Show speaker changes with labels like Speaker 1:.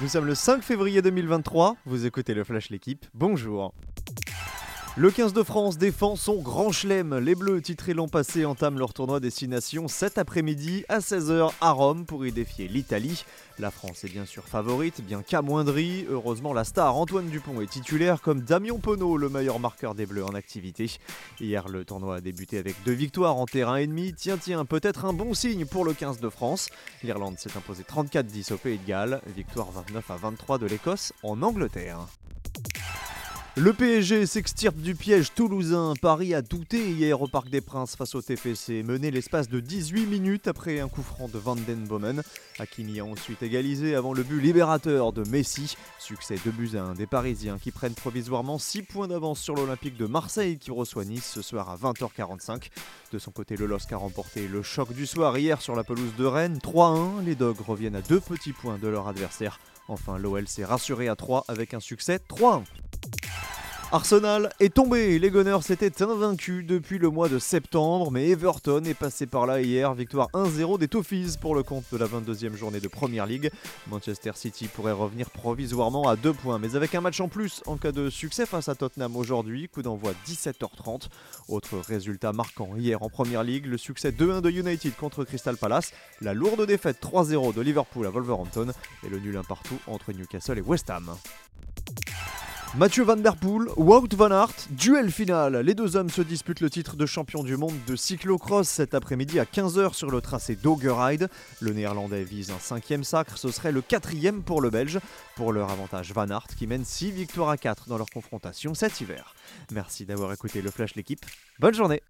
Speaker 1: Nous sommes le 5 février 2023, vous écoutez le Flash L'équipe, bonjour. Le 15 de France défend son grand chelem. Les Bleus, titrés l'an passé, entament leur tournoi Destination cet après-midi à 16h à Rome pour y défier l'Italie. La France est bien sûr favorite, bien qu'amoindrie. Heureusement, la star Antoine Dupont est titulaire comme Damien Pono, le meilleur marqueur des Bleus en activité. Hier, le tournoi a débuté avec deux victoires en terrain ennemi. Tiens, tiens, peut-être un bon signe pour le 15 de France. L'Irlande s'est imposée 34-10 au Pays de Galles. Victoire 29 à 23 de l'Écosse en Angleterre. Le PSG s'extirpe du piège toulousain. Paris a douté hier au Parc des Princes face au TFC, mené l'espace de 18 minutes après un coup franc de Van Den Bomen. Hakimi a ensuite égalisé avant le but libérateur de Messi. Succès de buts à 1 des Parisiens qui prennent provisoirement 6 points d'avance sur l'Olympique de Marseille qui reçoit Nice ce soir à 20h45. De son côté, le LOSC a remporté le choc du soir hier sur la pelouse de Rennes. 3-1, les Dogs reviennent à deux petits points de leur adversaire. Enfin, l'OL s'est rassuré à 3 avec un succès 3-1. Arsenal est tombé, les Gunners étaient invaincus depuis le mois de septembre, mais Everton est passé par là hier, victoire 1-0 des Toffees pour le compte de la 22e journée de Premier League. Manchester City pourrait revenir provisoirement à 2 points, mais avec un match en plus en cas de succès face à Tottenham aujourd'hui, coup d'envoi 17h30. Autre résultat marquant hier en Premier League, le succès 2-1 de United contre Crystal Palace, la lourde défaite 3-0 de Liverpool à Wolverhampton et le nul un partout entre Newcastle et West Ham. Mathieu Van Der Poel, Wout Van Aert, duel final. Les deux hommes se disputent le titre de champion du monde de cyclocross cet après-midi à 15h sur le tracé d'Ogeride. Le néerlandais vise un cinquième sacre, ce serait le quatrième pour le belge. Pour leur avantage, Van Aert qui mène 6 victoires à 4 dans leur confrontation cet hiver. Merci d'avoir écouté le Flash l'équipe. Bonne journée